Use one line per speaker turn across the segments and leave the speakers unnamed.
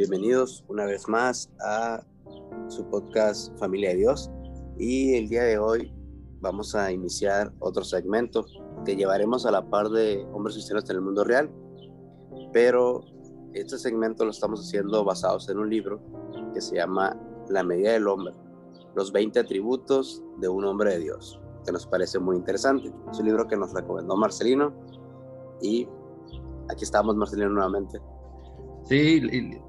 bienvenidos una vez más a su podcast Familia de Dios. Y el día de hoy vamos a iniciar otro segmento que llevaremos a la par de hombres cristianos en el mundo real. Pero este segmento lo estamos haciendo basados en un libro que se llama La medida del hombre, los 20 atributos de un hombre de Dios, que nos parece muy interesante. Es un libro que nos recomendó Marcelino y aquí estamos Marcelino nuevamente.
Sí,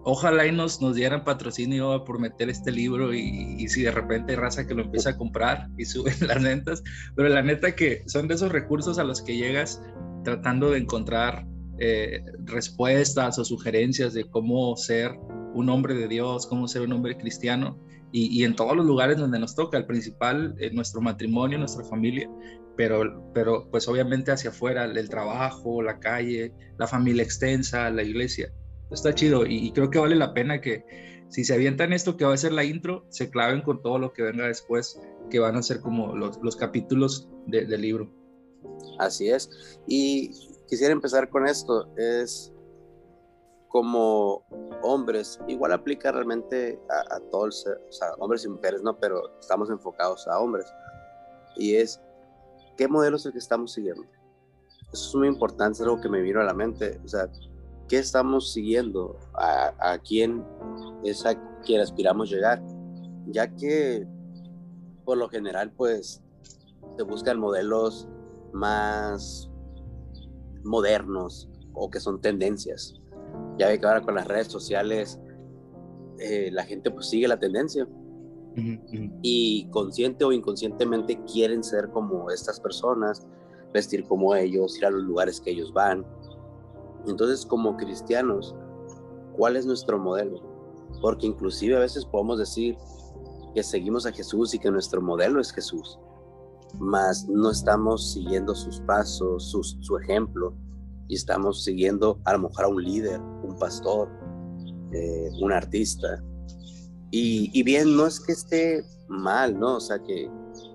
ojalá y nos, nos dieran patrocinio por meter este libro y, si de repente hay raza que lo empieza a comprar y suben las ventas, pero la neta que son de esos recursos a los que llegas tratando de encontrar eh, respuestas o sugerencias de cómo ser un hombre de Dios, cómo ser un hombre cristiano y, en todos los lugares donde nos toca, el principal, en nuestro matrimonio, nuestra familia, pero, pero pues obviamente hacia afuera, el trabajo, la calle, la familia extensa, la iglesia está chido y, creo que vale la pena que si se avientan esto que va a ser la intro, se claven con todo lo que venga después, que van a ser como los, capítulos del libro.
Así es. Y quisiera empezar con esto, es como hombres, igual aplica realmente a, a todos, o sea, hombres y mujeres, ¿no? Pero estamos enfocados a hombres. Y es, ¿qué modelo es el que estamos siguiendo? Eso es muy importante, es algo que me vino a la mente. O sea, qué estamos siguiendo, a, quién es a quien aspiramos llegar, ya que por lo general pues se buscan modelos más modernos o que son tendencias. Ya ve que ahora con las redes sociales eh, la gente pues sigue la tendencia y consciente o inconscientemente quieren ser como estas personas, vestir como ellos, ir a los lugares que ellos van, entonces, como cristianos, ¿cuál es nuestro modelo? Porque inclusive a veces podemos decir que seguimos a Jesús y que nuestro modelo es Jesús, mas no estamos siguiendo sus pasos, su, ejemplo, y estamos siguiendo a lo mejor a un líder, un pastor, eh, un artista. Y, bien, no es que esté mal, ¿no? O sea, que,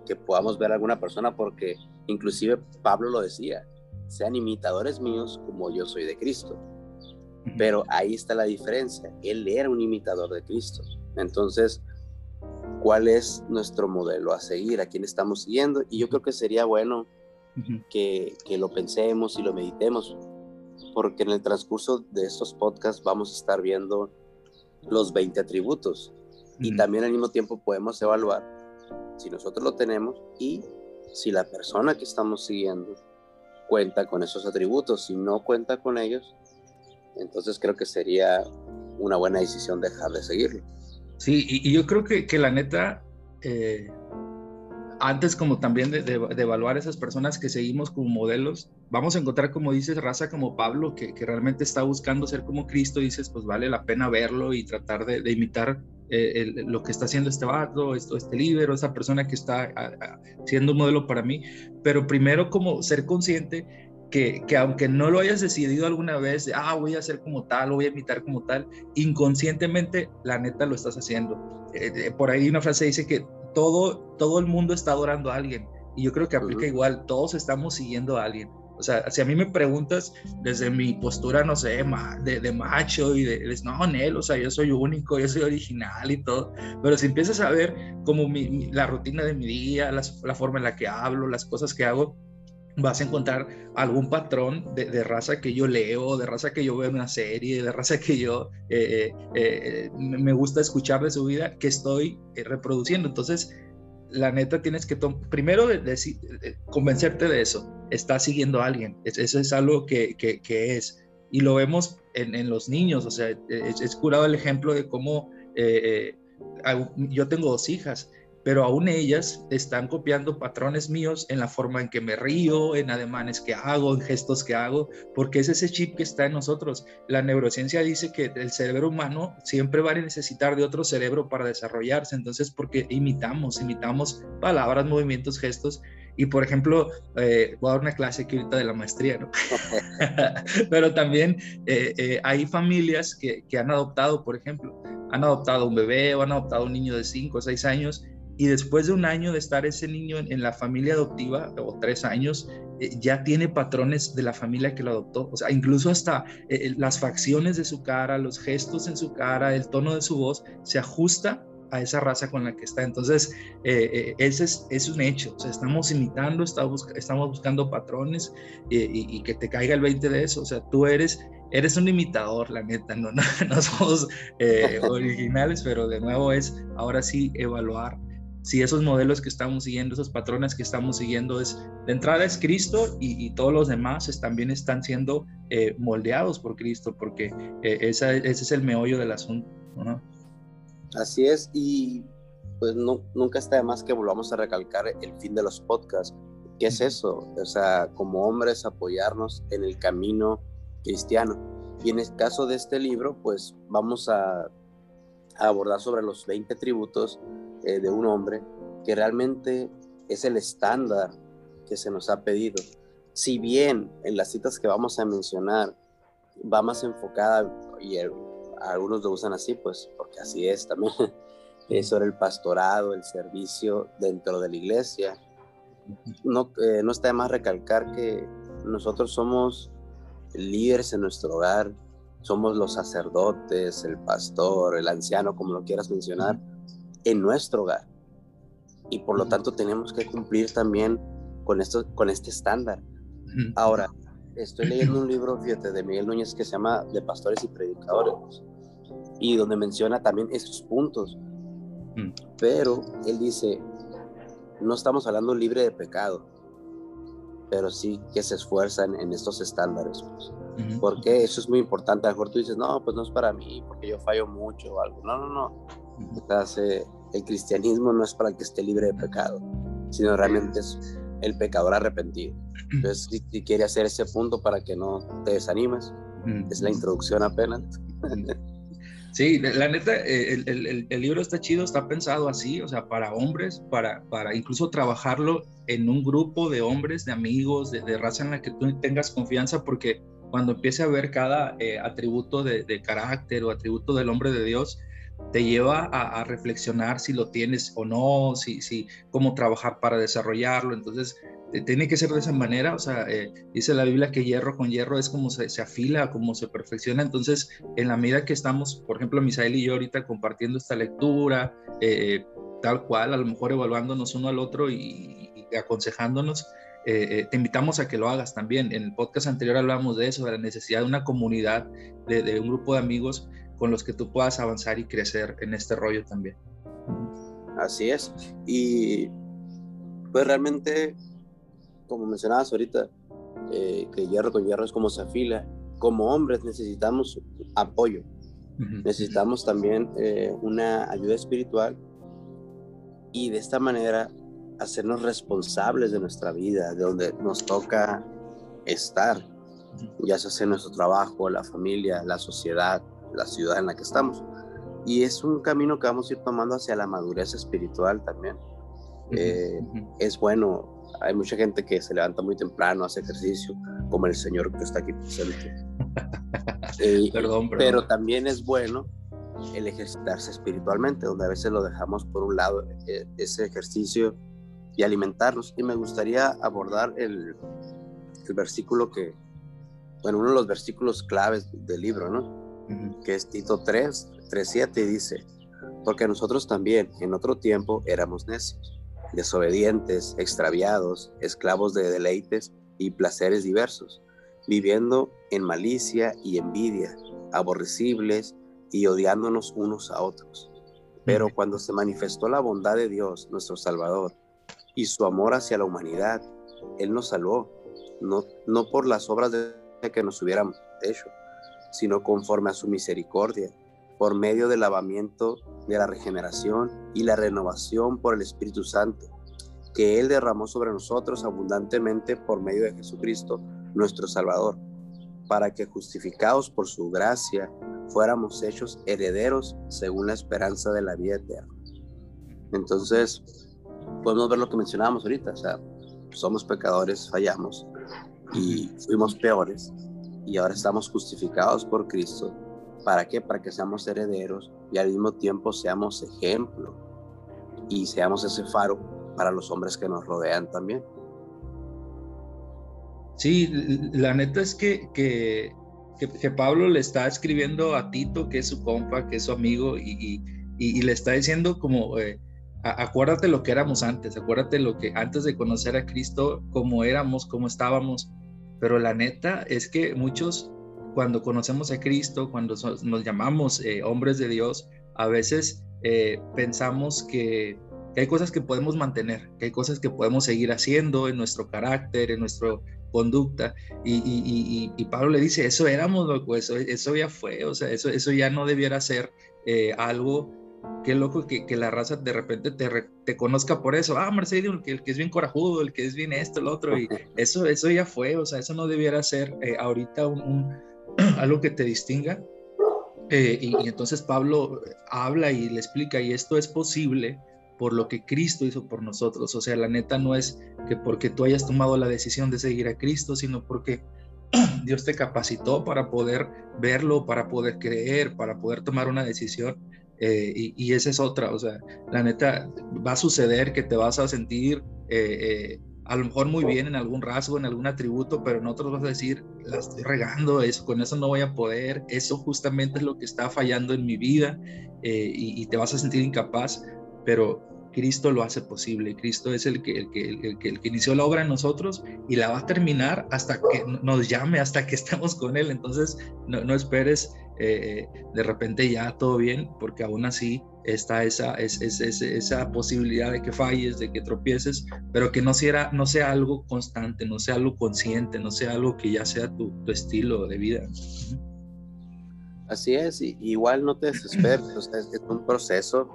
que podamos ver a alguna persona porque inclusive Pablo lo decía, sean imitadores míos como yo soy de Cristo. Pero ahí está la diferencia. Él era un imitador de Cristo. Entonces, ¿cuál es nuestro modelo a seguir? ¿A quién estamos siguiendo? Y yo creo que sería bueno que, que, lo pensemos y lo meditemos, porque en el transcurso de estos podcasts vamos a estar viendo los 20 atributos. Y también al mismo tiempo podemos evaluar si nosotros lo tenemos y si la persona que estamos siguiendo cuenta con esos atributos. Si no cuenta con ellos, entonces creo que sería una buena decisión dejar de seguirlo.
Sí, y, yo creo que, que la neta, eh, antes como también de, de, evaluar esas personas que seguimos como modelos, vamos a encontrar, como dices, raza como Pablo, que, que realmente está buscando ser como Cristo, dices, pues vale la pena verlo y tratar de, imitar eh, lo que está haciendo este vato, esto, este líder, esa persona que está siendo un modelo para mí, pero primero como ser consciente que, que, aunque no lo hayas decidido alguna vez, ah, voy a hacer como tal, voy a imitar como tal, inconscientemente, la neta lo estás haciendo. Eh, eh, por ahí una frase dice que todo, todo el mundo está adorando a alguien. Y yo creo que aplica igual, todos estamos siguiendo a alguien. O sea, si a mí me preguntas desde mi postura, no sé, de, de macho y de, no, Nel, o sea, yo soy único, yo soy original y todo, pero si empiezas a ver como mi, la rutina de mi día, la forma en la que hablo, las cosas que hago, vas a encontrar algún patrón de, raza que yo leo, de raza que yo veo en una serie, de raza que yo eh, eh, eh, me gusta escuchar de su vida, que estoy reproduciendo. Entonces, la neta tienes que primero convencerte de eso. Estás siguiendo a alguien. eso es algo que, es. Y lo vemos en, en, los niños. O sea, es, curado el ejemplo de cómo yo tengo dos hijas pero aún ellas están copiando patrones míos en la forma en que me río, en ademanes que hago, en gestos que hago, porque es ese chip que está en nosotros. La neurociencia dice que el cerebro humano siempre va a necesitar de otro cerebro para desarrollarse, entonces porque imitamos, imitamos palabras, movimientos, gestos. Y por ejemplo, eh, voy a dar una clase aquí ahorita de la maestría, ¿no? pero también eh, eh, hay familias que, que han adoptado, por ejemplo, han adoptado un bebé o han adoptado un niño de 5 o 6 años y después de un año de estar ese niño en, la familia adoptiva, o tres años, eh, ya tiene patrones de la familia que lo adoptó. O sea, incluso hasta eh, las facciones de su cara, los gestos en su cara, el tono de su voz, se ajusta a esa raza con la que está. Entonces, eh, ese es, un hecho. O sea, estamos imitando, estamos, estamos buscando patrones y, que te caiga el 20 de eso. O sea, tú eres eres un imitador, la neta, no, no, somos originales, pero de nuevo es ahora sí evaluar si esos modelos que estamos siguiendo, esos patrones que estamos siguiendo es, de entrada es Cristo y, todos los demás también están siendo eh, moldeados por Cristo, porque eh, ese es el meollo del asunto. ¿no?
Así es, y pues nunca está de más que volvamos a recalcar el fin de los podcasts. ¿Qué es eso? O sea, como hombres apoyarnos en el camino cristiano. Y en el caso de este libro, pues vamos a, a abordar sobre los 20 tributos eh, de un hombre que realmente es el estándar que se nos ha pedido. Si bien en las citas que vamos a mencionar va más enfocada, y algunos lo usan así, pues porque así es también, es sobre el pastorado, el servicio dentro de la iglesia. No, eh, no está de más recalcar que nosotros somos líderes en nuestro hogar, somos los sacerdotes, el pastor, el anciano, como lo quieras mencionar en nuestro hogar. Y por lo tanto tenemos que cumplir también con, esto, con este estándar. Ahora, estoy leyendo un libro, fíjate, de Miguel Núñez que se llama De Pastores y Predicadores, y donde menciona también estos puntos. Pero él dice, no estamos hablando libre de pecado, pero sí que se esfuerzan en estos estándares. Pues. Porque eso es muy importante. A lo mejor tú dices, no, pues no es para mí, porque yo fallo mucho o algo. No, no, no. El cristianismo no es para que esté libre de pecado, sino realmente es el pecador arrepentido. Entonces, si, quiere hacer ese punto para que no te desanimes, es la introducción apenas.
Sí, la neta, eh, el, el, libro está chido, está pensado así, o sea, para hombres, para, para incluso trabajarlo en un grupo de hombres, de amigos, de, raza en la que tú tengas confianza, porque cuando empiece a ver cada eh, atributo de, de, carácter o atributo del hombre de Dios, te lleva a, reflexionar si lo tienes o no, si, cómo trabajar para desarrollarlo. Entonces, tiene que ser de esa manera. O sea, eh, dice la Biblia que hierro con hierro es como se, afila, como se perfecciona. Entonces, en la medida que estamos, por ejemplo, Misael y yo ahorita compartiendo esta lectura, eh, tal cual, a lo mejor evaluándonos uno al otro y, aconsejándonos, eh, te invitamos a que lo hagas también. En el podcast anterior hablábamos de eso, de la necesidad de una comunidad, de un grupo de amigos con los que tú puedas avanzar y crecer en este rollo también.
Así es. Y pues realmente, como mencionabas ahorita, eh, que hierro con hierro es como se afila. Como hombres necesitamos apoyo. Necesitamos también eh, una ayuda espiritual y de esta manera hacernos responsables de nuestra vida, de donde nos toca estar, ya sea en nuestro trabajo, la familia, la sociedad, la ciudad en la que estamos. Y es un camino que vamos a ir tomando hacia la madurez espiritual también. Eh, es bueno, hay mucha gente que se levanta muy temprano, hace ejercicio, como el señor que está aquí presente. Eh, perdón, Pero también es bueno el ejercitarse espiritualmente, donde a veces lo dejamos por un lado, eh, ese ejercicio y alimentarnos. Y me gustaría abordar el, el versículo que, bueno, uno de los versículos claves del libro, ¿no? Que es Tito 3, 3, 7, y dice, porque nosotros también en otro tiempo éramos necios, desobedientes, extraviados, esclavos de deleites y placeres diversos, viviendo en malicia y envidia, aborrecibles y odiándonos unos a otros. Pero cuando se manifestó la bondad de Dios, nuestro Salvador, y su amor hacia la humanidad, Él nos salvó, no, no por las obras de que nos hubiéramos hecho, sino conforme a su misericordia, por medio del lavamiento de la regeneración y la renovación por el Espíritu Santo, que Él derramó sobre nosotros abundantemente por medio de Jesucristo, nuestro Salvador, para que justificados por su gracia fuéramos hechos herederos según la esperanza de la vida eterna. Entonces, podemos ver lo que mencionábamos ahorita, o sea, somos pecadores, fallamos y fuimos peores, y ahora estamos justificados por Cristo. ¿Para qué? Para que seamos herederos y al mismo tiempo seamos ejemplo y seamos ese faro para los hombres que nos rodean también.
Sí, la neta es que, que, que, Pablo le está escribiendo a Tito, que es su compa, que es su amigo, y, y, le está diciendo como, eh, acuérdate lo que éramos antes, acuérdate lo que antes de conocer a Cristo, cómo éramos, cómo estábamos, pero la neta es que muchos cuando conocemos a Cristo, cuando nos llamamos eh, hombres de Dios, a veces eh, pensamos que, hay cosas que podemos mantener, que hay cosas que podemos seguir haciendo en nuestro carácter, en nuestra conducta. Y, Pablo le dice, eso éramos, loco, eso, eso ya fue, o sea, eso, eso ya no debiera ser eh, algo qué loco que, que, la raza de repente te, te conozca por eso. Ah, Mercedes, el que, el que, es bien corajudo, el que es bien esto, el otro, y eso, eso ya fue, o sea, eso no debiera ser ahorita un, algo que te distinga. Eh, y, entonces Pablo habla y le explica, y esto es posible por lo que Cristo hizo por nosotros. O sea, la neta no es que porque tú hayas tomado la decisión de seguir a Cristo, sino porque Dios te capacitó para poder verlo, para poder creer, para poder tomar una decisión. Eh, y, esa es otra, o sea, la neta va a suceder que te vas a sentir eh, a lo mejor muy bien en algún rasgo, en algún atributo, pero en otros vas a decir, la estoy regando, eso, con eso no voy a poder, eso justamente es lo que está fallando en mi vida eh, y, te vas a sentir incapaz, pero Cristo lo hace posible, Cristo es el que, el que, el, que, el que inició la obra en nosotros y la va a terminar hasta que nos llame, hasta que estemos con Él, entonces no, no esperes eh, de repente ya todo bien, porque aún así está esa, es, esa posibilidad de que falles, de que tropieces, pero que no sea, no sea algo constante, no sea algo consciente, no sea algo que ya sea tu, estilo de vida.
Así es, y, igual no te desesperes, es, un proceso,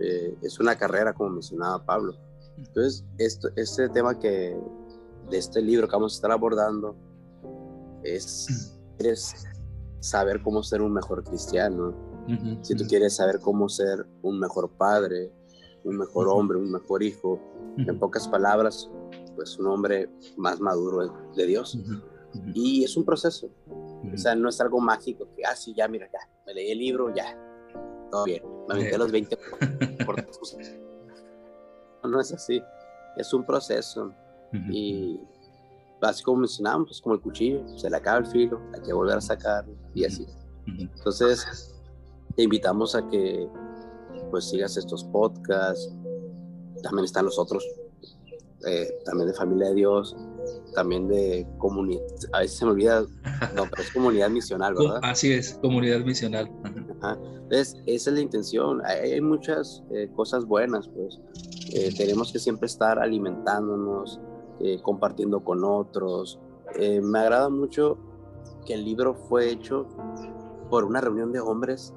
eh, es una carrera, como mencionaba Pablo. Entonces, esto, este tema que de este libro que vamos a estar abordando es, es saber cómo ser un mejor cristiano, si tú quieres saber cómo ser un mejor padre, un mejor hombre, un mejor hijo, en pocas palabras, pues un hombre más maduro de Dios. Y es un proceso. O sea, no es algo mágico que, ah, sí, ya, mira, ya, me leí el libro, ya, todo bien, me aventé los 20 por, no, no es así, es un proceso. Y así como mencionábamos, pues como el cuchillo, se le acaba el filo, hay que volver a sacarlo y así. Entonces, te invitamos a que pues sigas estos podcasts, también están los otros, eh, también de Familia de Dios, también de comunidad, a veces se me olvida, no, pero es comunidad misional, ¿verdad?
Así es, comunidad misional.
Entonces, esa es la intención, hay, muchas eh, cosas buenas, pues eh, tenemos que siempre estar alimentándonos, eh, compartiendo con otros. Eh, me agrada mucho que el libro fue hecho por una reunión de hombres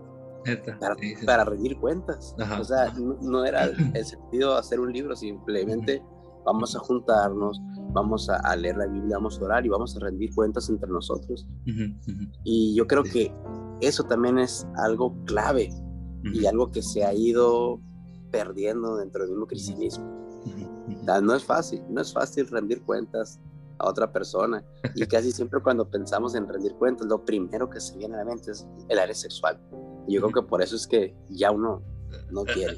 para, rendir cuentas. o sea, no, era el sentido de hacer un libro, simplemente vamos a juntarnos, vamos a, leer la Biblia, vamos a orar y vamos a rendir cuentas entre nosotros. Y yo creo que eso también es algo clave y algo que se ha ido perdiendo dentro del mismo cristianismo no es fácil, no es fácil rendir cuentas a otra persona. Y casi siempre cuando pensamos en rendir cuentas, lo primero que se viene a la mente es el área sexual. Y yo creo que por eso es que ya uno no quiere.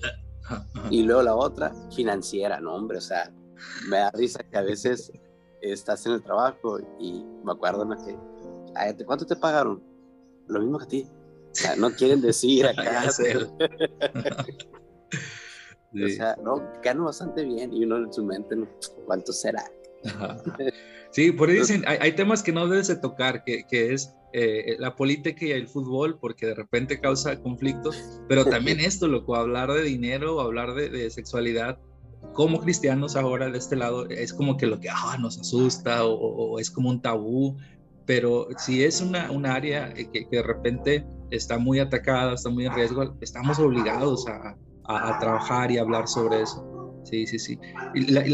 Y luego la otra, financiera, no, hombre, o sea, me da risa que a veces estás en el trabajo y me acuerdo ¿no? que, ¿cuánto te pagaron? Lo mismo que a ti. O sea, no quieren decir acá. O sea, no, gano bastante bien y uno en su mente, ¿cuánto será?
Sí, por ahí dicen, hay, temas que no debes de tocar, que, que es eh, la política y el fútbol, porque de repente causa conflictos, pero también esto, loco, hablar de dinero, hablar de, de, sexualidad, como cristianos ahora de este lado, es como que lo que ah, nos asusta o, es como un tabú, pero si es una, un área que, que de repente está muy atacada, está muy en riesgo, estamos obligados a, a, trabajar y hablar sobre eso. Sí, sí, sí.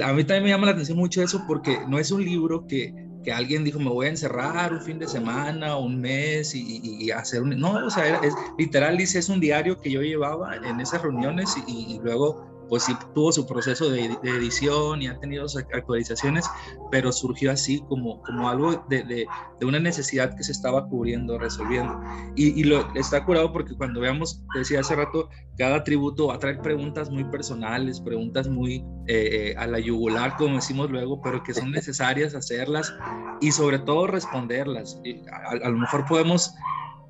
A mí también me llama la atención mucho eso porque no es un libro que, que alguien dijo, me voy a encerrar un fin de semana, un mes y, hacer un... No, o sea, es, literal, dice, es un diario que yo llevaba en esas reuniones y, luego pues sí tuvo su proceso de, edición y ha tenido sus actualizaciones, pero surgió así como, como algo de, de, una necesidad que se estaba cubriendo, resolviendo. Y, y, lo, está curado porque cuando veamos, decía hace rato, cada tributo va a traer preguntas muy personales, preguntas muy eh, eh, a la yugular, como decimos luego, pero que son necesarias hacerlas y sobre todo responderlas. a, a lo mejor podemos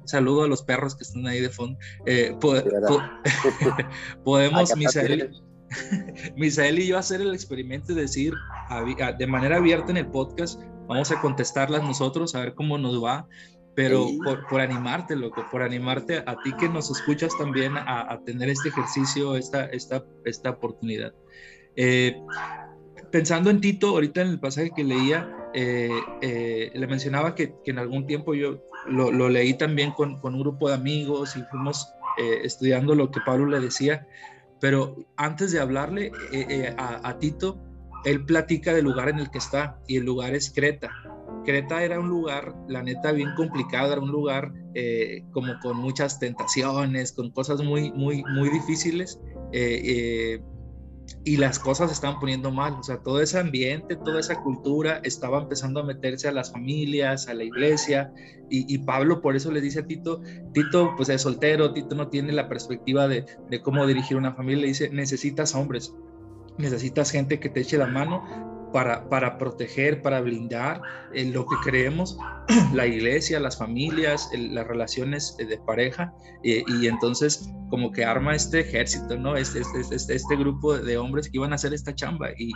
saludo a los perros que están ahí de fondo. Eh, podemos, Misael, Misael y yo hacer el experimento de decir de manera abierta en el podcast, vamos a contestarlas nosotros, a ver cómo nos va, pero por, animarte, loco, por animarte a ti que nos escuchas también a, tener este ejercicio, esta, esta, esta oportunidad. Eh, pensando en Tito, ahorita en el pasaje que leía, eh, eh, le mencionaba que, en algún tiempo yo lo, leí también con, un grupo de amigos y fuimos estudiando lo que Pablo le decía, pero antes de hablarle a, a, Tito, él platica del lugar en el que está y el lugar es Creta. Creta era un lugar, la neta, bien complicado, era un lugar como con muchas tentaciones, con cosas muy, muy, muy difíciles y las cosas se estaban poniendo mal, o sea, todo ese ambiente, toda esa cultura estaba empezando a meterse a las familias, a la iglesia, y, Pablo por eso le dice a Tito, Tito pues es soltero, Tito no tiene la perspectiva de, de cómo dirigir una familia, le dice, necesitas hombres, necesitas gente que te eche la mano para, para proteger, para blindar lo que creemos, la iglesia, las familias, las relaciones de pareja, y entonces como que arma este ejército, ¿no? Este, este, este, este, grupo de hombres que iban a hacer esta chamba, y,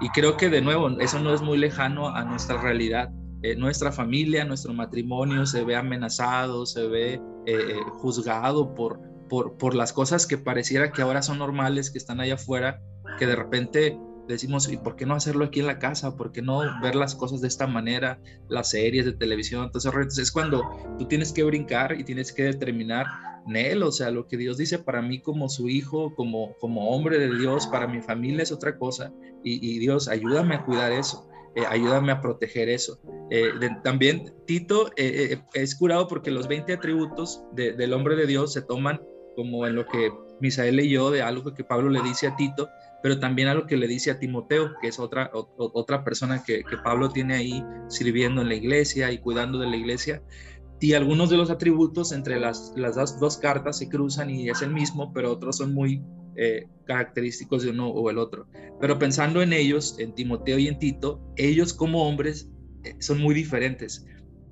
y, creo que de nuevo, eso no es muy lejano a nuestra realidad. Eh, nuestra familia, nuestro matrimonio se ve amenazado, se ve eh, eh, juzgado por, por, por las cosas que pareciera que ahora son normales, que están allá afuera, que de repente decimos, ¿y por qué no hacerlo aquí en la casa? ¿Por qué no ver las cosas de esta manera? Las series de televisión, entonces es cuando tú tienes que brincar y tienes que determinar, Nel, o sea, lo que Dios dice para mí como su hijo, como, como hombre de Dios, para mi familia es otra cosa, y, Dios, ayúdame a cuidar eso. Eh, ayúdame a proteger eso. Eh, también Tito eh, es curado porque los 20 atributos del hombre de Dios se toman como en lo que Misael leyó de algo que Pablo le dice a Tito, pero también a lo que le dice a Timoteo, que es otra, otra persona que, Pablo tiene ahí sirviendo en la iglesia y cuidando de la iglesia. Y algunos de los atributos entre las, las dos, cartas se cruzan y es el mismo, pero otros son muy eh, característicos de uno o el otro. Pero pensando en ellos, en Timoteo y en Tito, ellos como hombres eh, son muy diferentes.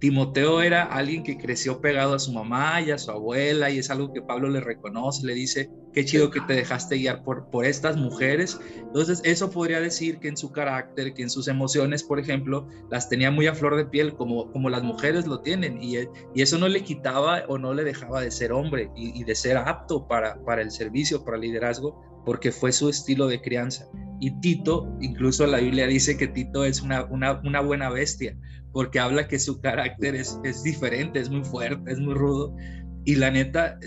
Timoteo era alguien que creció pegado a su mamá y a su abuela y es algo que Pablo le reconoce, le dice, qué chido que te dejaste guiar por, por estas mujeres. Entonces, eso podría decir que en su carácter, que en sus emociones, por ejemplo, las tenía muy a flor de piel, como, como las mujeres lo tienen, y, y eso no le quitaba o no le dejaba de ser hombre y, de ser apto para, para el servicio, para el liderazgo, porque fue su estilo de crianza. Y Tito, incluso la Biblia dice que Tito es una, una buena bestia, porque habla que su carácter es, es diferente, es muy fuerte, es muy rudo. Y la neta,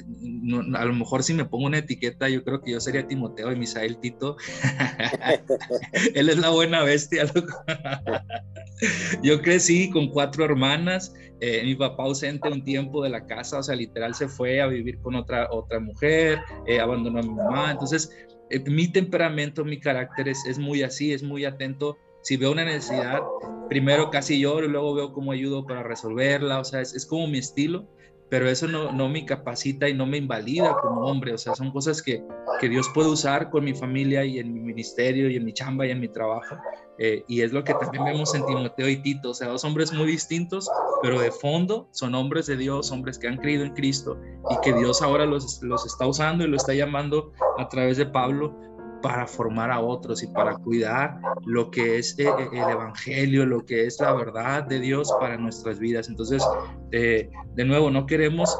a lo mejor si me pongo una etiqueta, yo creo que yo sería Timoteo y Misael Tito. Él es la buena bestia. yo crecí con cuatro hermanas, eh, mi papá ausente un tiempo de la casa, o sea, literal se fue a vivir con otra, otra mujer, eh, abandonó a mi mamá. Entonces, eh, mi temperamento, mi carácter es, es muy así, es muy atento si veo una necesidad, primero casi lloro y luego veo cómo ayudo para resolverla, o sea, es, como mi estilo, pero eso no, no, me capacita y no me invalida como hombre, o sea, son cosas que, que Dios puede usar con mi familia y en mi ministerio y en mi chamba y en mi trabajo, eh, y es lo que también vemos en Timoteo y Tito, o sea, dos hombres muy distintos, pero de fondo son hombres de Dios, hombres que han creído en Cristo y que Dios ahora los, los está usando y lo está llamando a través de Pablo para formar a otros y para cuidar lo que es eh, eh, el Evangelio, lo que es la verdad de Dios para nuestras vidas. Entonces, eh, de nuevo, no queremos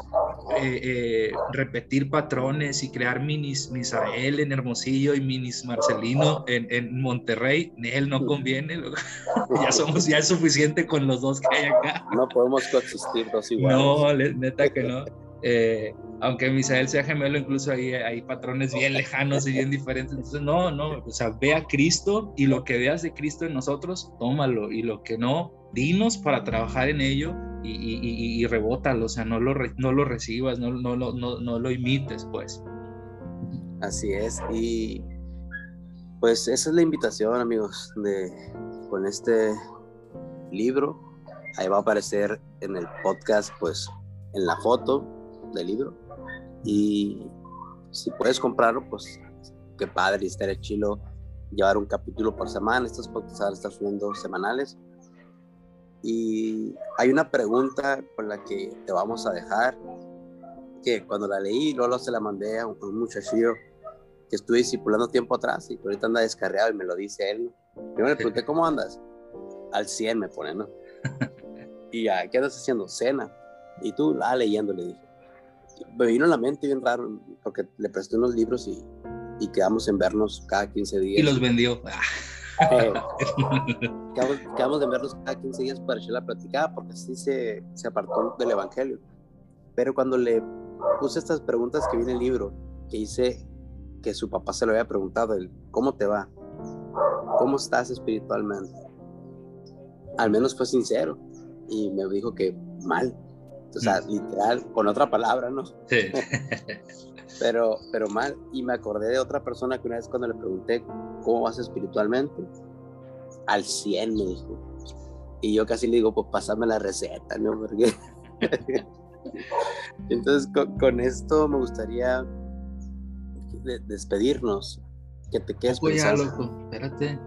repetir patrones y crear minis Misael en Hermosillo y minis Marcelino en, en Monterrey. Él no conviene, ya somos, ya es suficiente con los dos que hay acá.
No podemos coexistir dos iguales.
No, neta que no. Eh, aunque Misael sea gemelo, incluso hay, hay patrones bien lejanos y bien diferentes. Entonces, no, no, o sea, ve a Cristo y lo que veas de Cristo en nosotros, tómalo y lo que no, dinos para trabajar en ello y, rebótalo, o sea, no lo, no lo recibas, no, no, no, no lo imites, pues.
Así es, y Pues esa es la invitación, amigos, de con este libro. Ahí va a aparecer en el podcast, pues, en la foto del libro. Y si puedes comprarlo, pues, qué padre, estaría chilo llevar un capítulo por semana. Estos podcasts van a estar subiendo semanales. Y hay una pregunta con la que te vamos a dejar, que cuando la leí, luego se la mandé a un, muchachillo que estuve discipulando tiempo atrás y ahorita anda descarriado y me lo dice él. Yo le pregunté, ¿cómo andas? Al 100 me pone, ¿no? y ya, ¿qué andas haciendo? Cena. Y tú, la ah, leyendo, le dije. Me vino a la mente bien raro, porque le presté unos libros y, y quedamos en vernos cada 15 días.
Y los vendió.
Eh, quedamos, de vernos cada 15 días para echar la platicada, porque así se, se apartó del Evangelio. Pero cuando le puse estas preguntas que viene el libro, que dice que su papá se lo había preguntado, el, ¿cómo te va? ¿Cómo estás espiritualmente? Al menos fue sincero y me dijo que mal. O sea, mm. literal, con otra palabra, ¿no? Sí. pero, pero mal. Y me acordé de otra persona que una vez cuando le pregunté, ¿cómo vas espiritualmente? Al 100, me dijo. Y yo casi le digo, pues pásame la receta, ¿no? Porque... Entonces, con, esto me gustaría despedirnos. Que te quedes
pensando. loco, espérate.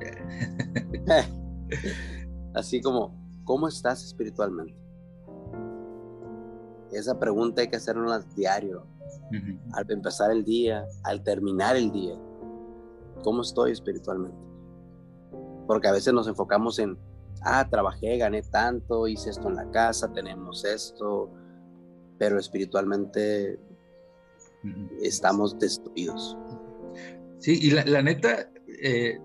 Así como, ¿cómo estás espiritualmente? Esa pregunta hay que hacerla diario, al empezar el día, al terminar el día. ¿Cómo estoy espiritualmente? Porque a veces nos enfocamos en, ah, trabajé, gané tanto, hice esto en la casa, tenemos esto, pero espiritualmente estamos destruidos.
Sí, y la, neta, eh,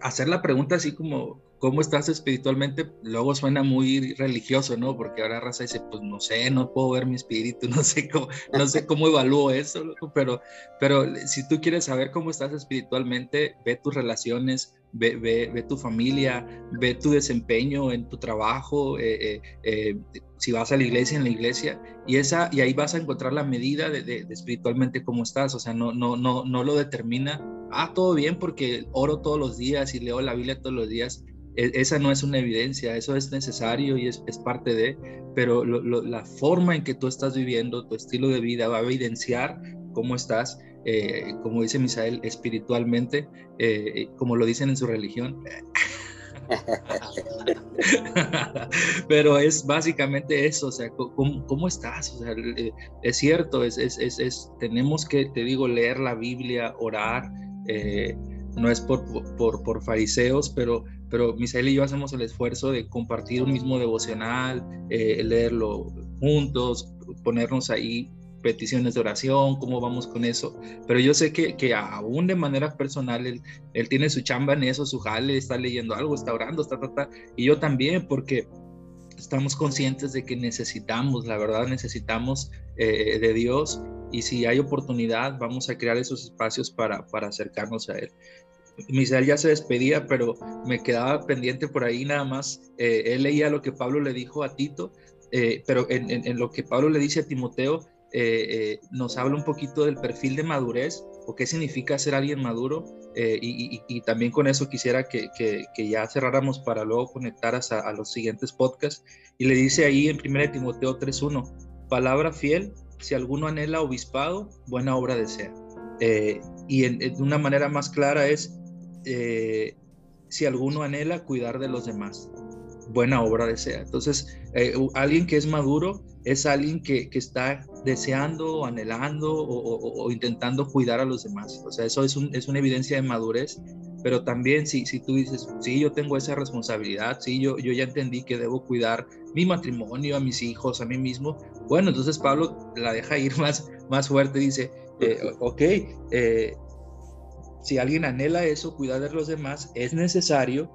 hacer la pregunta así como, ¿cómo estás espiritualmente? Luego suena muy religioso, ¿no? Porque ahora Raza dice, pues no sé, no puedo ver mi espíritu, no sé cómo, no sé cómo evalúo eso, pero, pero si tú quieres saber cómo estás espiritualmente, ve tus relaciones, ve, ve, tu familia, ve tu desempeño en tu trabajo, eh, eh, eh, si vas a la iglesia, en la iglesia, y, esa, y ahí vas a encontrar la medida de, de, espiritualmente cómo estás, o sea, no, no, no, no lo determina, ah, todo bien porque oro todos los días y leo la Biblia todos los días, esa no es una evidencia, eso es necesario y es, es parte de, pero la forma en que tú estás viviendo, tu estilo de vida va a evidenciar cómo estás, eh, como dice Misael, espiritualmente, eh, como lo dicen en su religión. Pero es básicamente eso, o sea, ¿cómo, estás? O sea, eh, es cierto, es, es, es, tenemos que, te digo, leer la Biblia, orar, no es por, por, por fariseos, pero pero Misael y yo hacemos el esfuerzo de compartir un mismo devocional, eh, leerlo juntos, ponernos ahí peticiones de oración, cómo vamos con eso. Pero yo sé que, que aún de manera personal, él, tiene su chamba en eso, su jale, está leyendo algo, está orando, está, está, y yo también, porque estamos conscientes de que necesitamos, la verdad, necesitamos eh, de Dios y si hay oportunidad, vamos a crear esos espacios para, para acercarnos a Él. Misael ya se despedía, pero me quedaba pendiente por ahí nada más. Eh, él leía lo que Pablo le dijo a Tito, eh, pero en, lo que Pablo le dice a Timoteo, eh, nos habla un poquito del perfil de madurez o qué significa ser alguien maduro. Y, también con eso quisiera que, ya cerráramos para luego conectar a, los siguientes podcasts. Y le dice ahí en 1 Timoteo 3.1, palabra fiel, si alguno anhela obispado, buena obra desea. y de una manera más clara es eh, si alguno anhela cuidar de los demás, buena obra desea. Entonces, eh, alguien que es maduro es alguien que, está deseando, anhelando o, intentando cuidar a los demás. O sea, eso es, una evidencia de madurez, pero también si, tú dices, sí, yo tengo esa responsabilidad, sí, yo, yo ya entendí que debo cuidar mi matrimonio, a mis hijos, a mí mismo, bueno, entonces Pablo la deja ir más, más fuerte, dice, eh, ok, eh, si alguien anhela eso, cuidar de los demás, es necesario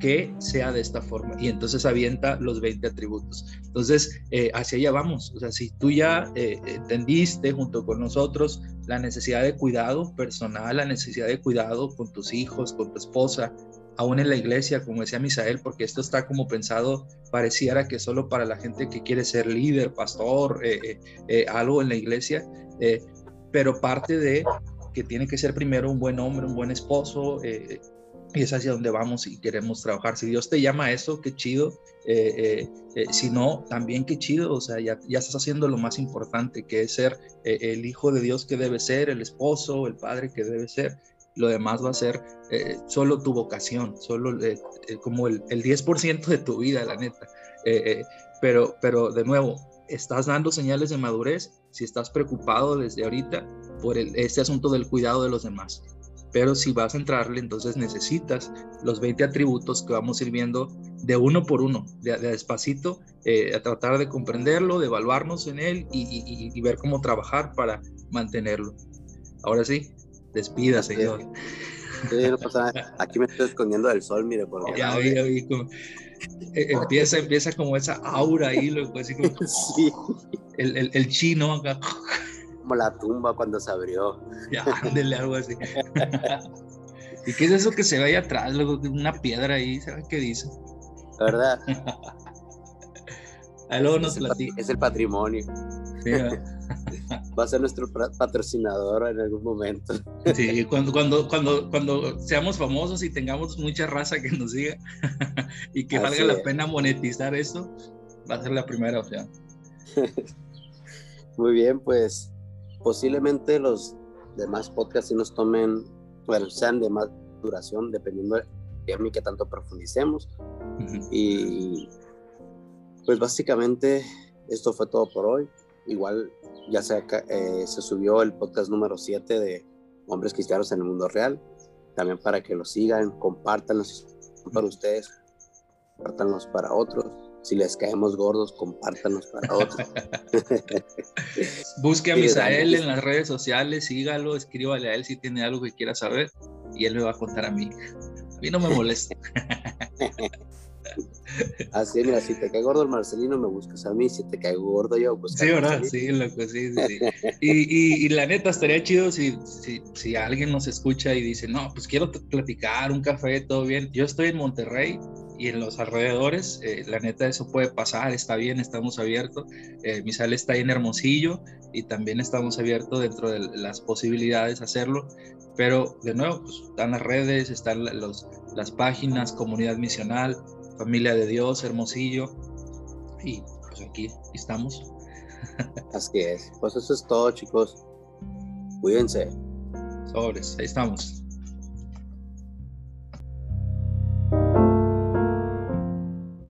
que sea de esta forma. Y entonces avienta los 20 atributos. Entonces, eh, hacia allá vamos. O sea, si tú ya eh, entendiste junto con nosotros la necesidad de cuidado personal, la necesidad de cuidado con tus hijos, con tu esposa, aún en la iglesia, como decía Misael, porque esto está como pensado, pareciera que solo para la gente que quiere ser líder, pastor, eh, algo en la iglesia, pero parte de que tiene que ser primero un buen hombre, un buen esposo, eh, y es hacia donde vamos y queremos trabajar. Si Dios te llama a eso, qué chido. Eh, eh, si no, también qué chido. O sea, ya, ya, estás haciendo lo más importante, que es ser el hijo de Dios que debe ser, el esposo, el padre que debe ser. Lo demás va a ser solo tu vocación, solo como el, el 10% de tu vida, la neta. pero, pero de nuevo, estás dando señales de madurez si estás preocupado desde ahorita por el, este asunto del cuidado de los demás. Pero si vas a entrarle, entonces necesitas los 20 atributos que vamos a ir viendo de uno por uno, de, despacito, eh, a tratar de comprenderlo, de evaluarnos en él y, ver cómo trabajar para mantenerlo. Ahora sí, despida, señor.
Aquí me estoy escondiendo del sol, mire, por
Ya vi, ya vi. E, empieza, empieza como esa aura ahí, loco, así como sí. el, el, el, chino acá.
Como la tumba cuando se abrió.
Ya, ándele algo así. ¿Y qué es eso que se ve ahí atrás, luego Una piedra ahí, ¿sabes qué dice?
¿Verdad?
Ahí luego nos
Es el patrimonio. Sí, va a ser nuestro patrocinador en algún momento.
Sí, cuando, cuando, cuando, cuando seamos famosos y tengamos mucha raza que nos siga y que valga la pena monetizar eso, va a ser la primera opción.
Muy bien, pues posiblemente los demás podcasts sí nos tomen, bueno, sean de más duración, dependiendo de mí que tanto profundicemos. Y pues básicamente esto fue todo por hoy. Igual ya se, eh, se subió el podcast número 7 de Hombres Cristianos en el Mundo Real. También para que lo sigan, compártanlos para ustedes, compártanlos para otros. Si les caemos gordos, compártanlos para otros.
Busque a Misael en las redes sociales, sígalo, escríbale a él si tiene algo que quiera saber y él me va a contar a mí. A mí no me molesta.
Así, mira, si te cae gordo el Marcelino, me buscas a mí. Si te cae gordo yo, pues.
Sí, ¿verdad? Sí, loco, sí, sí. y, y, la neta, estaría chido si, si, si, alguien nos escucha y dice, no, pues quiero platicar, un café, todo bien. Yo estoy en Monterrey y en los alrededores, eh, la neta, eso puede pasar, está bien, estamos abiertos. Eh, mi sala está ahí en Hermosillo y también estamos abiertos dentro de las posibilidades de hacerlo. Pero de nuevo, pues, están las redes, están los, las páginas, comunidad misional, familia de Dios, Hermosillo. Y pues aquí estamos.
Así es. Pues eso es todo, chicos. Cuídense.
Sobres, ahí estamos.